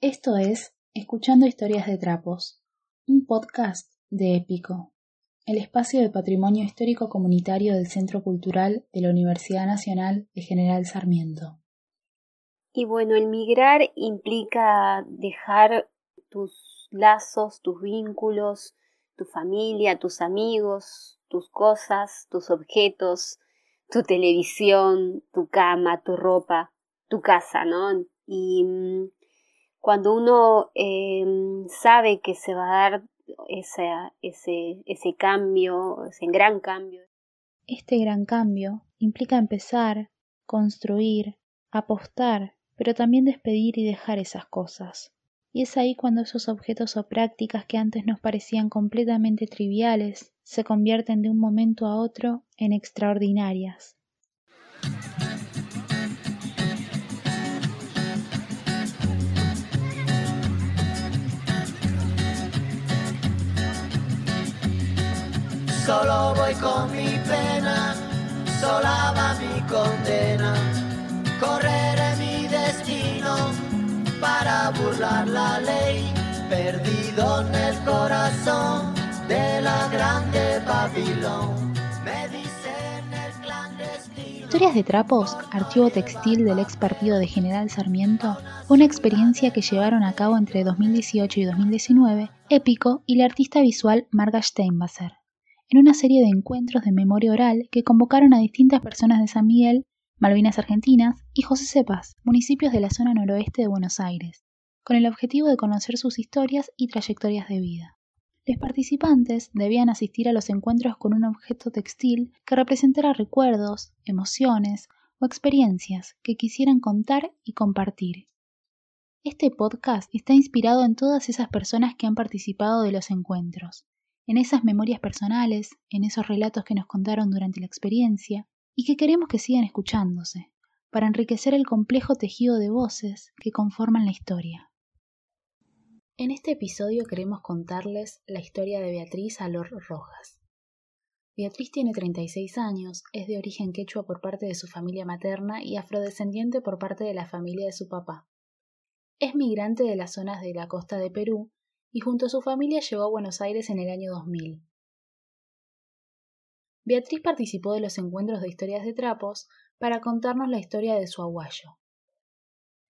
Esto es Escuchando Historias de Trapos, un podcast de Épico, el espacio de patrimonio histórico comunitario del Centro Cultural de la Universidad Nacional de General Sarmiento. Y bueno, el migrar implica dejar tus lazos, tus vínculos, tu familia, tus amigos, tus cosas, tus objetos, tu televisión, tu cama, tu ropa, tu casa, ¿no? Y mm, cuando uno em, sabe que se va a dar ese, ese, ese cambio, ese gran cambio. Este gran cambio implica empezar, construir, apostar, pero también despedir y dejar esas cosas. Y es ahí cuando esos objetos o prácticas que antes nos parecían completamente triviales se convierten de un momento a otro en extraordinarias. Solo voy con mi pena, sola va mi condena. Correré mi destino para burlar la ley, perdido en el corazón de la grande Babilón. Me dicen el clandestino. Historias de Trapos, archivo textil del ex partido de General Sarmiento, fue una experiencia que llevaron a cabo entre 2018 y 2019 Épico y la artista visual Marga Steinbasser en una serie de encuentros de memoria oral que convocaron a distintas personas de San Miguel, Malvinas Argentinas y José Cepas, municipios de la zona noroeste de Buenos Aires, con el objetivo de conocer sus historias y trayectorias de vida. Los participantes debían asistir a los encuentros con un objeto textil que representara recuerdos, emociones o experiencias que quisieran contar y compartir. Este podcast está inspirado en todas esas personas que han participado de los encuentros, en esas memorias personales, en esos relatos que nos contaron durante la experiencia y que queremos que sigan escuchándose, para enriquecer el complejo tejido de voces que conforman la historia. En este episodio queremos contarles la historia de Beatriz Alor Rojas. Beatriz tiene 36 años, es de origen quechua por parte de su familia materna y afrodescendiente por parte de la familia de su papá. Es migrante de las zonas de la costa de Perú y junto a su familia llegó a Buenos Aires en el año 2000. Beatriz participó de los encuentros de historias de trapos para contarnos la historia de su aguayo.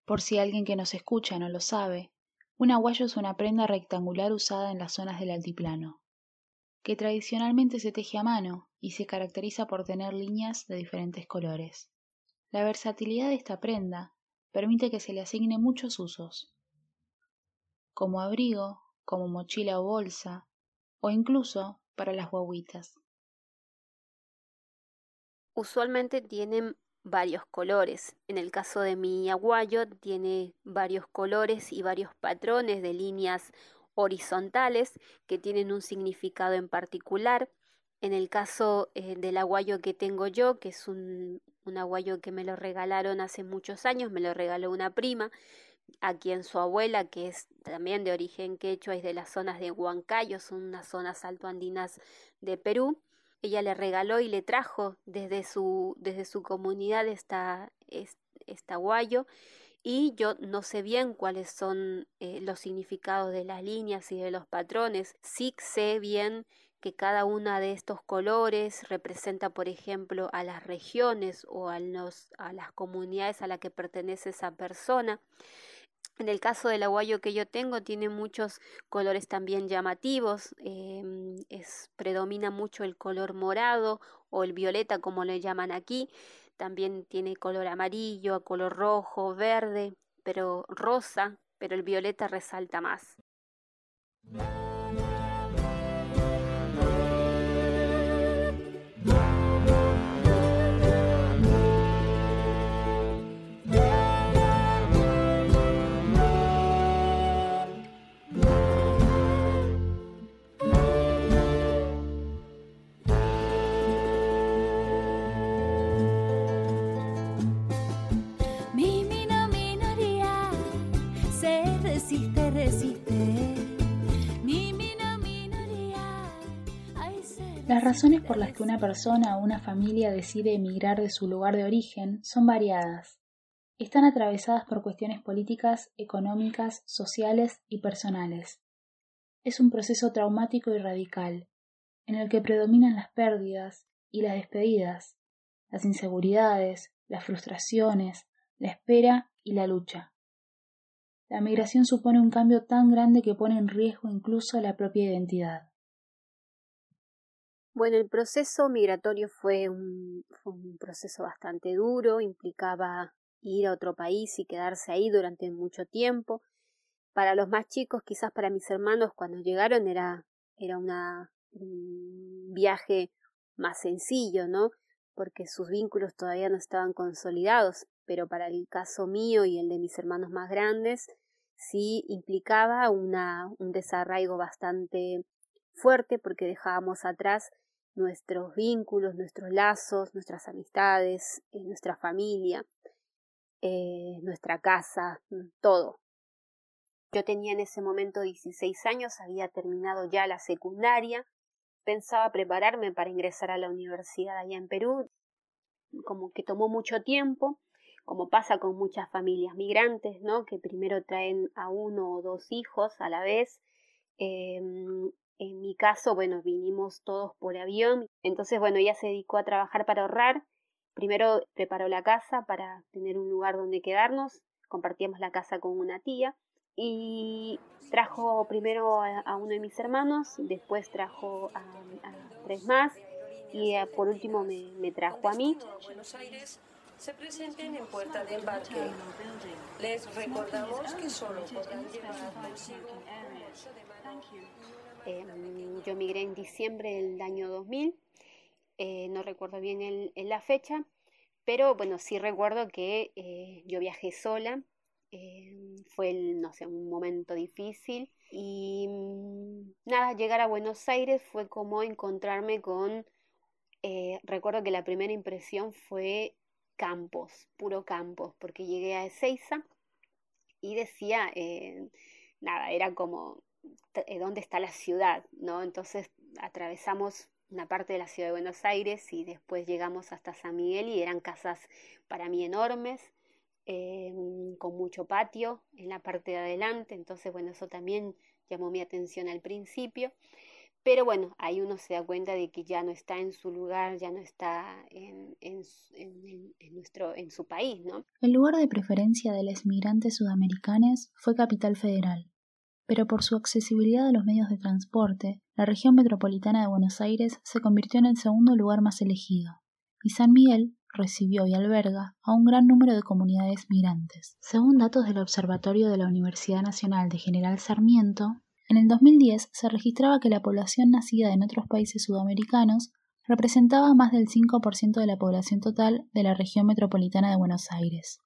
Por si alguien que nos escucha no lo sabe, un aguayo es una prenda rectangular usada en las zonas del altiplano, que tradicionalmente se teje a mano y se caracteriza por tener líneas de diferentes colores. La versatilidad de esta prenda permite que se le asigne muchos usos, como abrigo, como mochila o bolsa, o incluso para las guaguitas. Usualmente tienen varios colores. En el caso de mi aguayo tiene varios colores y varios patrones de líneas horizontales que tienen un significado en particular. En el caso eh, del aguayo que tengo yo, que es un, un aguayo que me lo regalaron hace muchos años, me lo regaló una prima, a quien su abuela, que es también de origen quechua, es de las zonas de Huancayo, son unas zonas altoandinas de Perú. Ella le regaló y le trajo desde su, desde su comunidad esta, esta guayo y yo no sé bien cuáles son eh, los significados de las líneas y de los patrones. Sí sé bien que cada una de estos colores representa, por ejemplo, a las regiones o a, los, a las comunidades a las que pertenece esa persona. En el caso del aguayo que yo tengo, tiene muchos colores también llamativos. Em, predomina mucho el color morado o el violeta, como le llaman aquí. También tiene color amarillo, color rojo, verde, pero rosa, pero el violeta resalta más. Razones por las que una persona o una familia decide emigrar de su lugar de origen son variadas. están atravesadas por cuestiones políticas, económicas, sociales y personales. Es un proceso traumático y radical, en el que predominan las pérdidas y las despedidas, las inseguridades, las frustraciones, la espera y la lucha. La migración supone un cambio tan grande que pone en riesgo incluso la propia identidad. Bueno, el proceso migratorio fue un, proceso bastante duro, implicaba ir a otro país y quedarse ahí durante mucho tiempo. Para los más chicos, quizás para mis hermanos, cuando llegaron era, era un viaje más sencillo, ¿no? Porque sus vínculos todavía no estaban consolidados, pero para el caso mío y el de mis hermanos más grandes, sí implicaba un desarraigo bastante fuerte porque dejábamos atrás nuestros vínculos, nuestros lazos, nuestras amistades, eh, nuestra familia, eh, nuestra casa, mm, todo. Yo tenía en ese momento 16 años, había terminado ya la secundaria, pensaba prepararme para ingresar a la universidad allá en Perú, como que tomó mucho tiempo, como pasa con muchas familias migrantes, ¿no? Que primero traen a uno o dos hijos a la vez, eh, en mi caso, bueno, vinimos todos por avión, entonces, bueno, ella se dedicó a trabajar para ahorrar. Primero preparó la casa para tener un lugar donde quedarnos, compartíamos la casa con una tía y trajo primero a, uno de mis hermanos, después trajo a, tres más y eh, por último me, me trajo a mí. se presenten en puerta de embarque. Les recordamos que solo podrán llevar consigo Em, yo migré en diciembre del año 2000, eh, no recuerdo bien el, la fecha, pero bueno, sí recuerdo que eh, yo viajé sola, em, fue, no sé, un momento difícil y mm, nada, llegar a Buenos Aires fue como encontrarme con, eh, recuerdo que la primera impresión fue campos, puro campos, porque llegué a Ezeiza y decía, nada, era como dónde está la ciudad, ¿no? Entonces atravesamos una parte de la ciudad de Buenos Aires y después llegamos hasta San Miguel y eran casas para mí enormes, em, con mucho patio en la parte de adelante, entonces bueno, eso también llamó mi atención al principio. Pero bueno, ahí uno se da cuenta de que ya no está en su lugar, ya no está en, nuestro, en su país, ¿no? El lugar de preferencia de los migrantes sudamericanos fue Capital Federal, pero por su accesibilidad a los medios de transporte, la región metropolitana de Buenos Aires se convirtió en el segundo lugar más elegido, y San Miguel recibió y alberga a un gran número de comunidades migrantes. Según datos del Observatorio de la Universidad Nacional de General Sarmiento, en el 2010 se registraba que la población nacida en otros países sudamericanos representaba más del 5% de la población total de la región metropolitana de Buenos Aires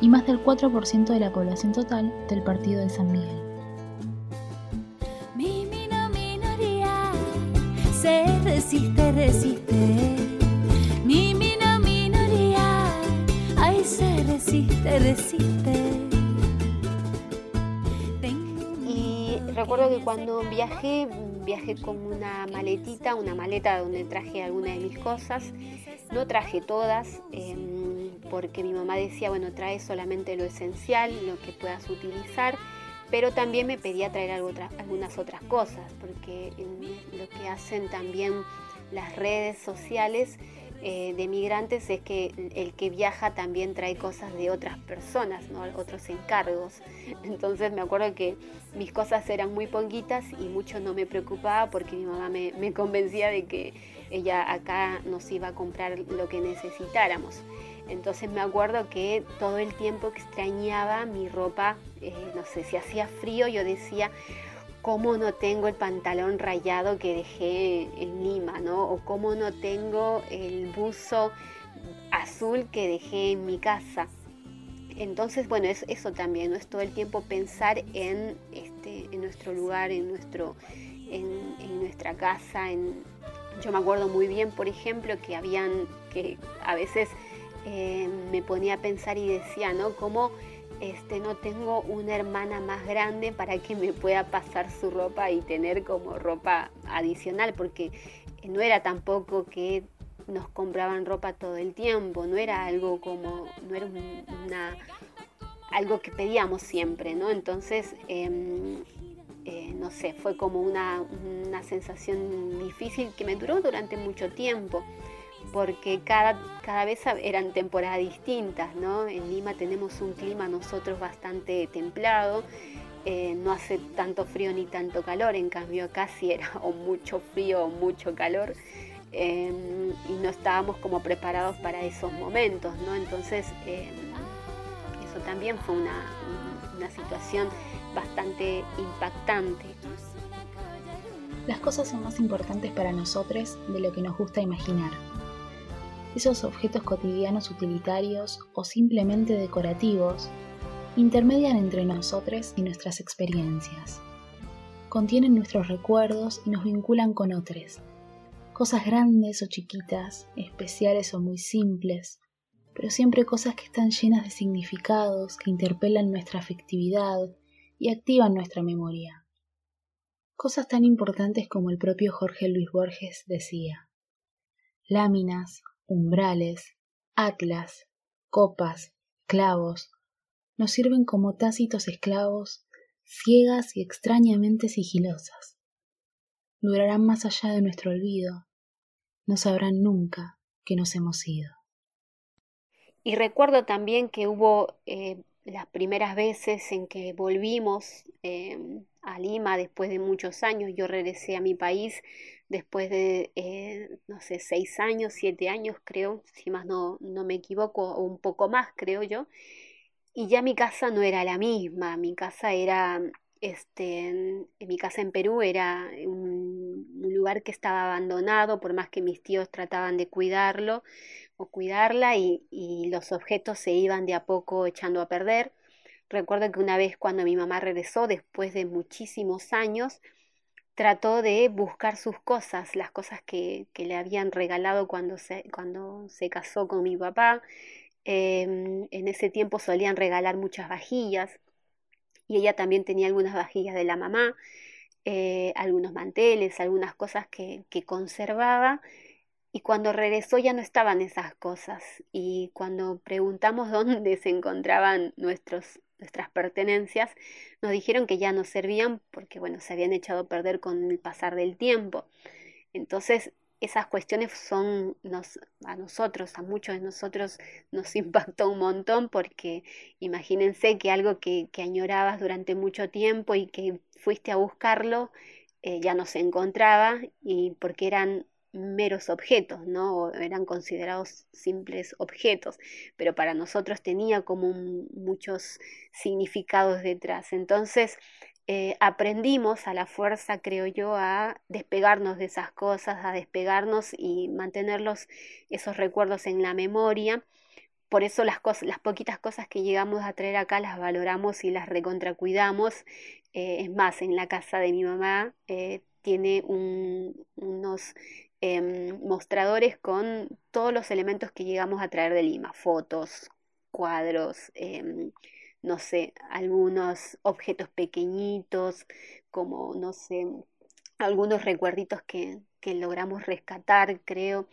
y más del 4% de la población total del partido de San Miguel. Se resiste, resiste. Ni mina minoría, ay se resiste, resiste. Y recuerdo que cuando viajé, viajé con una maletita, una maleta donde traje algunas de mis cosas. No traje todas, em, porque mi mamá decía, bueno, trae solamente lo esencial, lo que puedas utilizar pero también me pedía traer algunas otras cosas, porque lo que hacen también las redes sociales eh, de migrantes es que el que viaja también trae cosas de otras personas, ¿no? otros encargos. Entonces me acuerdo que mis cosas eran muy poquitas y mucho no me preocupaba porque mi mamá me, me convencía de que ella acá nos iba a comprar lo que necesitáramos. Entonces me acuerdo que todo el tiempo extrañaba mi ropa, eh, no sé, si hacía frío yo decía, ¿cómo no tengo el pantalón rayado que dejé en Lima, ¿no? O cómo no tengo el buzo azul que dejé en mi casa. Entonces, bueno, es eso también, ¿no? Es todo el tiempo pensar en, este, en nuestro lugar, en, nuestro, en, en nuestra casa. En... Yo me acuerdo muy bien, por ejemplo, que habían, que a veces eh, me ponía a pensar y decía, ¿no? Como este, no tengo una hermana más grande para que me pueda pasar su ropa y tener como ropa adicional, porque no era tampoco que nos compraban ropa todo el tiempo, no era algo como, no era una, algo que pedíamos siempre, ¿no? Entonces, em, eh, no sé, fue como una, una sensación difícil que me duró durante mucho tiempo porque cada, cada vez eran temporadas distintas, ¿no? En Lima tenemos un clima nosotros bastante templado, eh, no hace tanto frío ni tanto calor, en cambio acá sí era o mucho frío o mucho calor em, y no estábamos como preparados para esos momentos, ¿no? Entonces em, eso también fue una, una situación bastante impactante. Las cosas son más importantes para nosotros de lo que nos gusta imaginar esos objetos cotidianos utilitarios o simplemente decorativos intermedian entre nosotros y nuestras experiencias. Contienen nuestros recuerdos y nos vinculan con otros. Cosas grandes o chiquitas, especiales o muy simples, pero siempre cosas que están llenas de significados que interpelan nuestra afectividad y activan nuestra memoria. Cosas tan importantes como el propio Jorge Luis Borges decía. Láminas, umbrales, atlas, copas, clavos, nos sirven como tácitos esclavos, ciegas y extrañamente sigilosas. Durarán más allá de nuestro olvido, no sabrán nunca que nos hemos ido. Y recuerdo también que hubo eh, las primeras veces en que volvimos em, a Lima después de muchos años, yo regresé a mi país después de, eh, no sé, seis años, siete años creo, si más no, no me equivoco, o un poco más creo yo, y ya mi casa no era la misma, mi casa era, este, en, mi casa en Perú era un, lugar que estaba abandonado, por más que mis tíos trataban de cuidarlo o cuidarla y, y los objetos se iban de a poco echando a perder. Recuerdo que una vez cuando mi mamá regresó, después de muchísimos años, trató de buscar sus cosas, las cosas que, que le habían regalado cuando se, cuando se casó con mi papá. Em, en ese tiempo solían regalar muchas vajillas y ella también tenía algunas vajillas de la mamá, eh, algunos manteles, algunas cosas que, que conservaba y cuando regresó ya no estaban esas cosas y cuando preguntamos dónde se encontraban nuestros nuestras pertenencias, nos dijeron que ya no servían porque, bueno, se habían echado a perder con el pasar del tiempo. Entonces, esas cuestiones son nos, a nosotros, a muchos de nosotros nos impactó un montón porque imagínense que algo que, que añorabas durante mucho tiempo y que fuiste a buscarlo eh, ya no se encontraba y porque eran meros objetos, ¿no? Eran considerados simples objetos, pero para nosotros tenía como muchos significados detrás. Entonces, eh, aprendimos a la fuerza, creo yo, a despegarnos de esas cosas, a despegarnos y mantenerlos, esos recuerdos en la memoria. Por eso las, cosas, las poquitas cosas que llegamos a traer acá las valoramos y las recontracuidamos. Eh, es más, en la casa de mi mamá eh, tiene unos Em, mostradores con todos los elementos que llegamos a traer de Lima, fotos, cuadros, em, no sé, algunos objetos pequeñitos, como, no sé, algunos recuerditos que, que logramos rescatar, creo.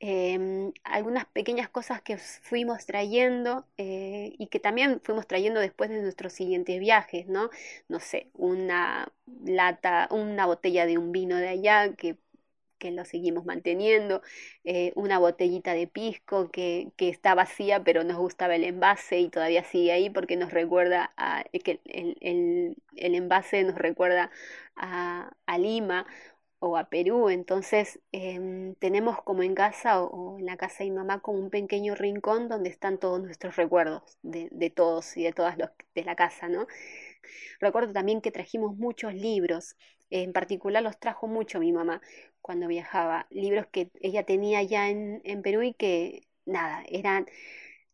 Em, algunas pequeñas cosas que fuimos trayendo eh, y que también fuimos trayendo después de nuestros siguientes viajes, ¿no? No sé, una lata, una botella de un vino de allá que que lo seguimos manteniendo, eh, una botellita de pisco que, está vacía pero nos gustaba el envase y todavía sigue ahí porque nos recuerda a, que el, envase nos recuerda a, Lima o a Perú, entonces em, tenemos como en casa o, en la casa de mi mamá como un pequeño rincón donde están todos nuestros recuerdos de, de todos y de todas los de la casa, ¿no? Recuerdo también que trajimos muchos libros, en particular los trajo mucho mi mamá cuando viajaba, libros que ella tenía ya en, en Perú y que nada, eran,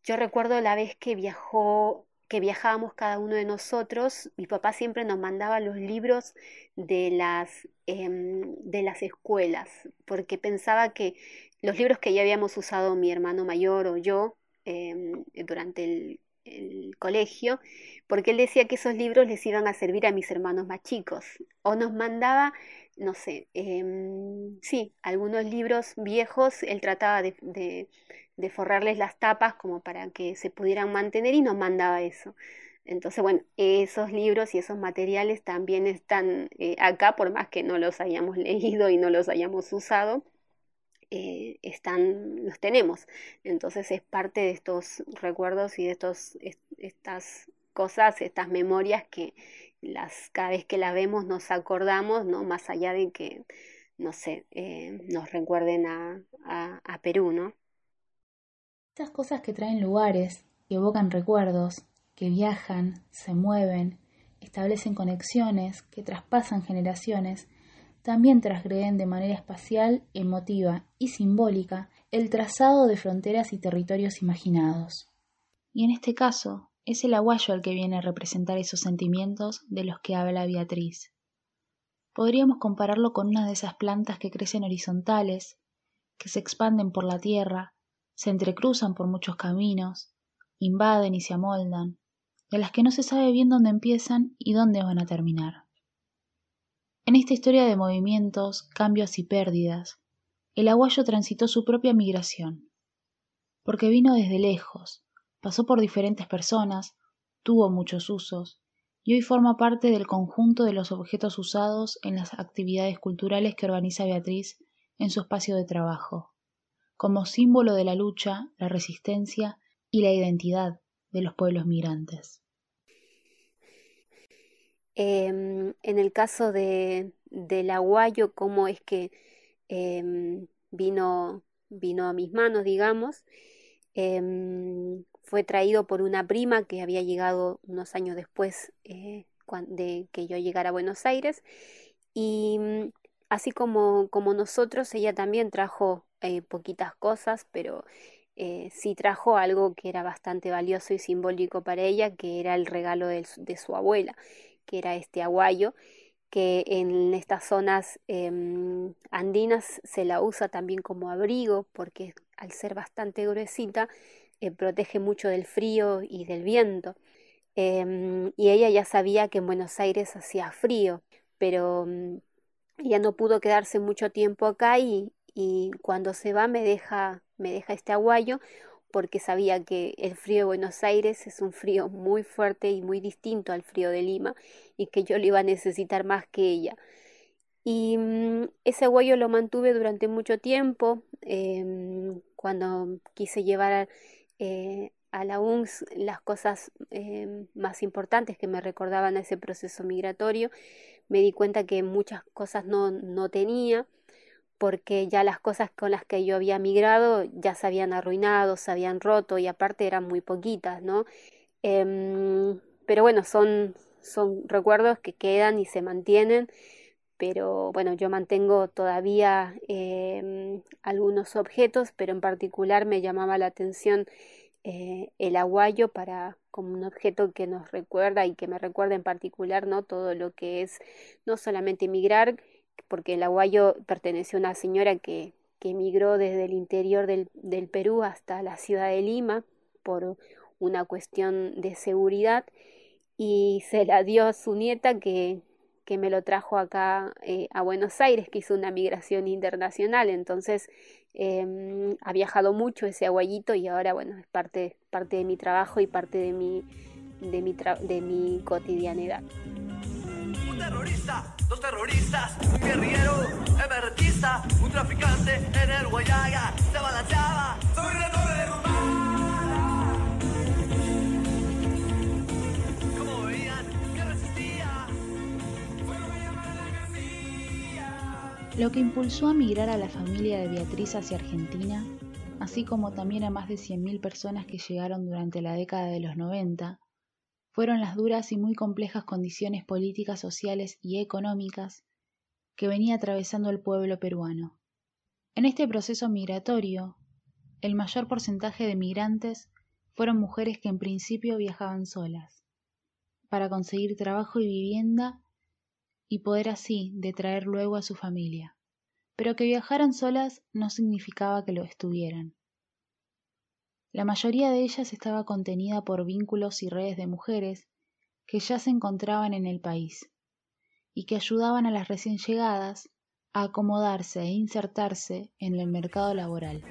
yo recuerdo la vez que viajó que viajábamos cada uno de nosotros, mi papá siempre nos mandaba los libros de las, em, de las escuelas, porque pensaba que los libros que ya habíamos usado mi hermano mayor o yo em, durante el, el colegio, porque él decía que esos libros les iban a servir a mis hermanos más chicos, o nos mandaba no sé, em, sí, algunos libros viejos, él trataba de, de, forrarles las tapas como para que se pudieran mantener y nos mandaba eso. Entonces, bueno, esos libros y esos materiales también están eh, acá, por más que no los hayamos leído y no los hayamos usado, eh, están, los tenemos. Entonces es parte de estos recuerdos y de estos, estas cosas, estas memorias que las, cada vez que las vemos nos acordamos, ¿no? Más allá de que, no sé, eh, nos recuerden a, a, Perú, ¿no? Estas cosas que traen lugares, que evocan recuerdos, que viajan, se mueven, establecen conexiones, que traspasan generaciones, también transgreden de manera espacial, emotiva y simbólica el trazado de fronteras y territorios imaginados. Y en este caso, es el aguayo el que viene a representar esos sentimientos de los que habla Beatriz. Podríamos compararlo con una de esas plantas que crecen horizontales, que se expanden por la tierra, se entrecruzan por muchos caminos, invaden y se amoldan, de las que no se sabe bien dónde empiezan y dónde van a terminar. En esta historia de movimientos, cambios y pérdidas, el aguayo transitó su propia migración, porque vino desde lejos, pasó por diferentes personas, tuvo muchos usos, y hoy forma parte del conjunto de los objetos usados en las actividades culturales que organiza Beatriz en su espacio de trabajo, como símbolo de la lucha, la resistencia y la identidad de los pueblos migrantes. Em, en el caso de, del aguayo, cómo es que em, vino, vino a mis manos, digamos. Em, fue traído por una prima que había llegado unos años después eh, de que yo llegara a Buenos Aires. Y mm, así como, como nosotros, ella también trajo eh, poquitas cosas, pero eh, sí trajo algo que era bastante valioso y simbólico para ella, que era el regalo de su abuela que era este aguayo, que en estas zonas em, andinas se la usa también como abrigo, porque al ser bastante gruesita, eh, protege mucho del frío y del viento. Em, y ella ya sabía que en Buenos Aires hacía frío, pero mm, ella no pudo quedarse mucho tiempo acá y, y cuando se va me deja, me deja este aguayo porque sabía que el frío de Buenos Aires es un frío muy fuerte y muy distinto al frío de Lima y que yo lo iba a necesitar más que ella. Y mm, ese huello lo mantuve durante mucho tiempo. Em, cuando quise llevar eh, a la UNS las cosas em, más importantes que me recordaban a ese proceso migratorio, me di cuenta que muchas cosas no, no tenía porque ya las cosas con las que yo había migrado ya se habían arruinado, se habían roto y aparte eran muy poquitas, ¿no? Em, pero bueno, son, son recuerdos que quedan y se mantienen, pero bueno, yo mantengo todavía em, algunos objetos, pero en particular me llamaba la atención eh, el aguayo para como un objeto que nos recuerda y que me recuerda en particular no todo lo que es no solamente migrar porque el aguayo perteneció a una señora que, emigró desde el interior del, del Perú hasta la ciudad de Lima por una cuestión de seguridad y se la dio a su nieta que, que me lo trajo acá eh, a Buenos Aires, que hizo una migración internacional, entonces em, ha viajado mucho ese aguayito y ahora bueno, es parte, parte de mi trabajo y parte de mi, de mi, de mi cotidianidad terrorista, dos terroristas, un guerrillero, emertista, un traficante en el Guayaga, se balanceaba sobre la torre derrumbada. Como veían que resistía, a llamar a la. Lo que impulsó a migrar a la familia de Beatriz hacia Argentina, así como también a más de 100.000 personas que llegaron durante la década de los 90, fueron las duras y muy complejas condiciones políticas, sociales y económicas que venía atravesando el pueblo peruano. En este proceso migratorio, el mayor porcentaje de migrantes fueron mujeres que en principio viajaban solas, para conseguir trabajo y vivienda y poder así detraer luego a su familia. Pero que viajaran solas no significaba que lo estuvieran. La mayoría de ellas estaba contenida por vínculos y redes de mujeres que ya se encontraban en el país y que ayudaban a las recién llegadas a acomodarse e insertarse en el mercado laboral.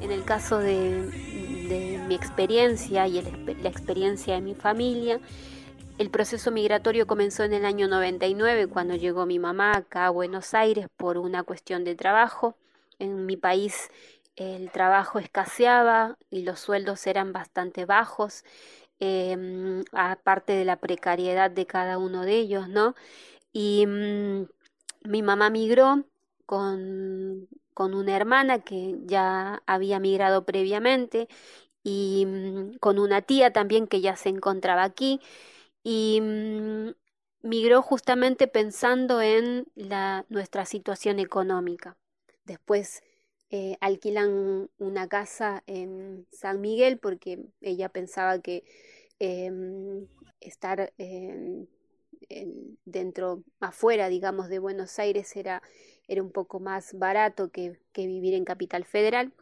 En el caso de, mi experiencia y la experiencia de mi familia, el proceso migratorio comenzó en el año 99 cuando llegó mi mamá acá a Buenos Aires por una cuestión de trabajo. En mi país el trabajo escaseaba y los sueldos eran bastante bajos, em, aparte de la precariedad de cada uno de ellos, ¿no? Y mm, mi mamá migró con, con una hermana que ya había migrado previamente y mm, con una tía también que ya se encontraba aquí y mm, migró justamente pensando en nuestra situación económica. Después eh, alquilan una casa en San Miguel porque ella pensaba que em, estar dentro, afuera, digamos, de Buenos Aires era era un poco más barato que, vivir en Capital Federal.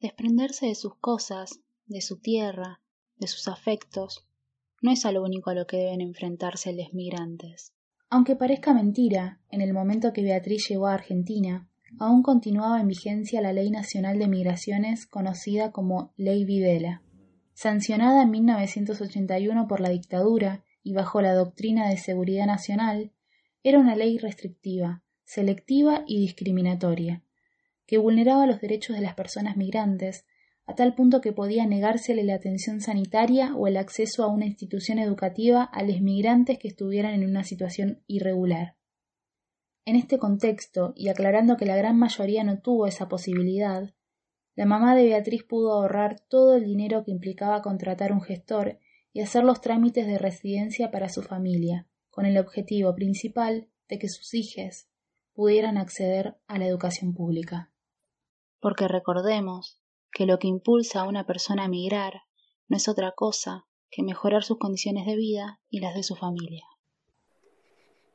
Desprenderse de sus cosas, de su tierra, de sus afectos, no es a lo único a lo que deben enfrentarse los migrantes. Aunque parezca mentira, en el momento que Beatriz llegó a Argentina, aún continuaba en vigencia la Ley Nacional de Migraciones conocida como Ley Videla. Sancionada en 1981 por la dictadura y bajo la doctrina de seguridad nacional, era una ley restrictiva, selectiva y discriminatoria, que vulneraba los derechos de las personas migrantes, a tal punto que podía negársele la atención sanitaria o el acceso a una institución educativa a los migrantes que estuvieran en una situación irregular. En este contexto, y aclarando que la gran mayoría no tuvo esa posibilidad, la mamá de Beatriz pudo ahorrar todo el dinero que implicaba contratar un gestor y hacer los trámites de residencia para su familia, con el objetivo principal de que sus hijas pudieran acceder a la educación pública. Porque recordemos que lo que impulsa a una persona a migrar no es otra cosa que mejorar sus condiciones de vida y las de su familia.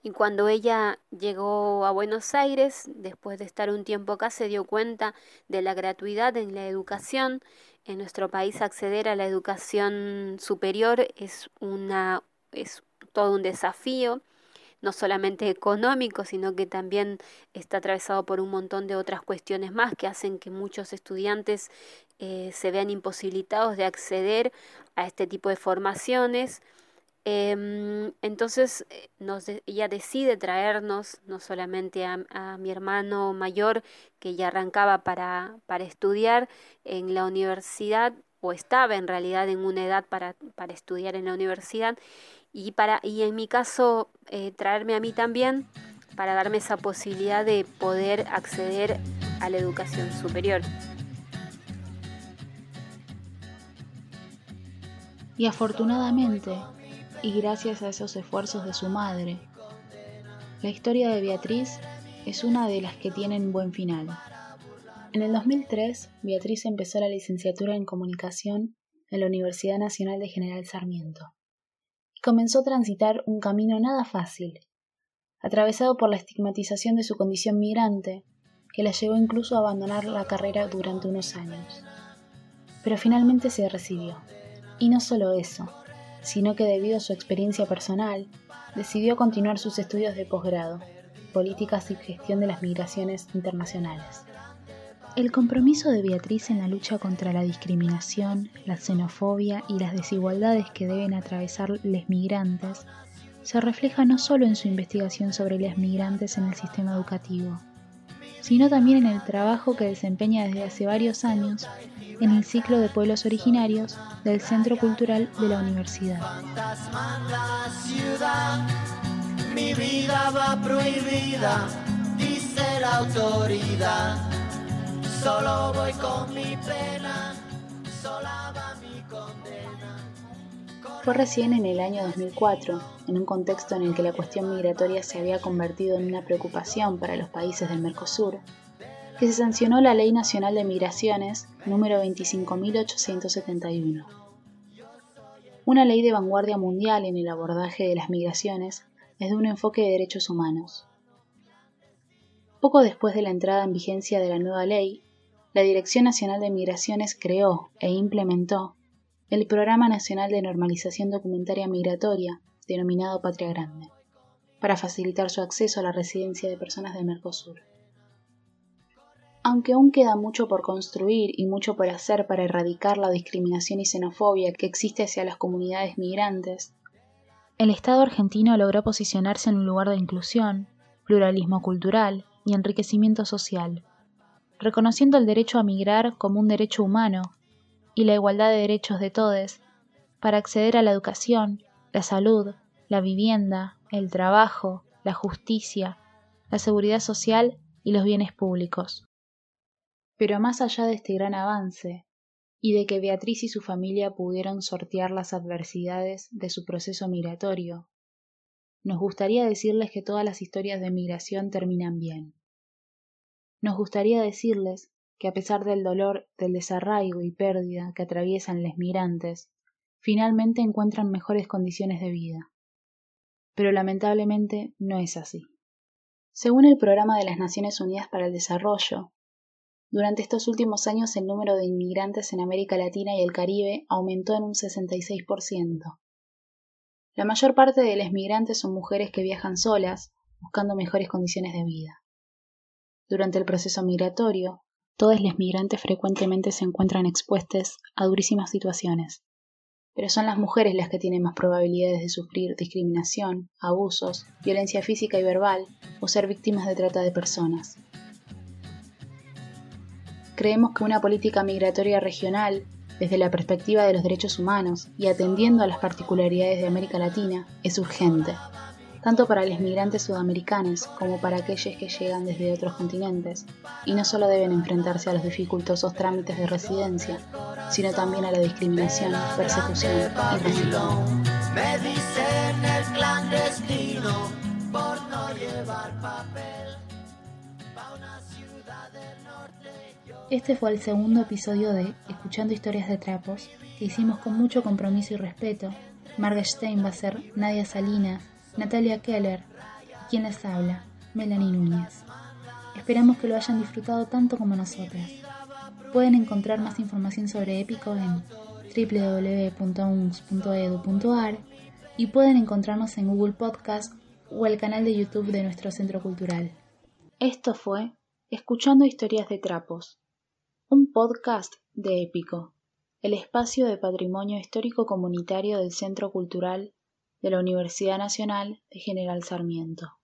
Y cuando ella llegó a Buenos Aires, después de estar un tiempo acá, se dio cuenta de la gratuidad en la educación. En nuestro país acceder a la educación superior es una es todo un desafío, no solamente económico, sino que también está atravesado por un montón de otras cuestiones más que hacen que muchos estudiantes eh, se vean imposibilitados de acceder a este tipo de formaciones. Em, entonces eh, nos ella decide traernos no solamente a, a, mi hermano mayor que ya arrancaba para, para estudiar en la universidad o estaba en realidad en una edad para, para estudiar en la universidad y, para, y en mi caso eh, traerme a mí también para darme esa posibilidad de poder acceder a la educación superior. Y afortunadamente, y gracias a esos esfuerzos de su madre, la historia de Beatriz es una de las que tienen buen final. En el 2003, Beatriz empezó la licenciatura en comunicación en la Universidad Nacional de General Sarmiento comenzó a transitar un camino nada fácil, atravesado por la estigmatización de su condición migrante, que la llevó incluso a abandonar la carrera durante unos años. Pero finalmente se recibió. Y no solo eso, sino que debido a su experiencia personal, decidió continuar sus estudios de posgrado, Políticas y Gestión de las Migraciones Internacionales. El compromiso de Beatriz en la lucha contra la discriminación, la xenofobia y las desigualdades que deben atravesar los migrantes se refleja no solo en su investigación sobre los migrantes en el sistema educativo, sino también en el trabajo que desempeña desde hace varios años en el ciclo de pueblos originarios del Centro Cultural de la Universidad. Solo voy con mi pena, mi condena. Fue recién en el año 2004, en un contexto en el que la cuestión migratoria se había convertido en una preocupación para los países del Mercosur, que se sancionó la Ley Nacional de Migraciones número 25.871. Una ley de vanguardia mundial en el abordaje de las migraciones desde un enfoque de derechos humanos Poco después de la entrada en vigencia de la nueva ley, la Dirección Nacional de Migraciones creó e implementó el Programa Nacional de Normalización Documentaria Migratoria, denominado Patria Grande, para facilitar su acceso a la residencia de personas del Mercosur. Aunque aún queda mucho por construir y mucho por hacer para erradicar la discriminación y xenofobia que existe hacia las comunidades migrantes, el Estado argentino logró posicionarse en un lugar de inclusión, pluralismo cultural y enriquecimiento social, reconociendo el derecho a migrar como un derecho humano y la igualdad de derechos de todos para acceder a la educación, la salud, la vivienda, el trabajo, la justicia, la seguridad social y los bienes públicos. Pero más allá de este gran avance, y de que Beatriz y su familia pudieron sortear las adversidades de su proceso migratorio, nos gustaría decirles que todas las historias de migración terminan bien. Nos gustaría decirles que a pesar del dolor, del desarraigo y pérdida que atraviesan los migrantes, finalmente encuentran mejores condiciones de vida. Pero lamentablemente no es así. Según el Programa de las Naciones Unidas para el Desarrollo, durante estos últimos años el número de inmigrantes en América Latina y el Caribe aumentó en un 66%. La mayor parte de los migrantes son mujeres que viajan solas, buscando mejores condiciones de vida. Durante el proceso migratorio, todos los migrantes frecuentemente se encuentran expuestos a durísimas situaciones, pero son las mujeres las que tienen más probabilidades de sufrir discriminación, abusos, violencia física y verbal o ser víctimas de trata de personas. Creemos que una política migratoria regional, desde la perspectiva de los derechos humanos y atendiendo a las particularidades de América Latina, es urgente tanto para los migrantes sudamericanos como para aquellos que llegan desde otros continentes, y no solo deben enfrentarse a los dificultosos trámites de residencia, sino también a la discriminación, persecución y racismo. Este fue el segundo episodio de Escuchando Historias de Trapos, que hicimos con mucho compromiso y respeto. Margaret Steinbasser, Nadia Salinas, Natalia Keller quien les habla, Melanie Núñez. Esperamos que lo hayan disfrutado tanto como nosotras. Pueden encontrar más información sobre Épico en www.uns.edu.ar y pueden encontrarnos en Google Podcast o el canal de YouTube de nuestro Centro Cultural. Esto fue Escuchando Historias de Trapos, un podcast de Épico, el espacio de patrimonio histórico comunitario del Centro Cultural de la Universidad Nacional de General Sarmiento.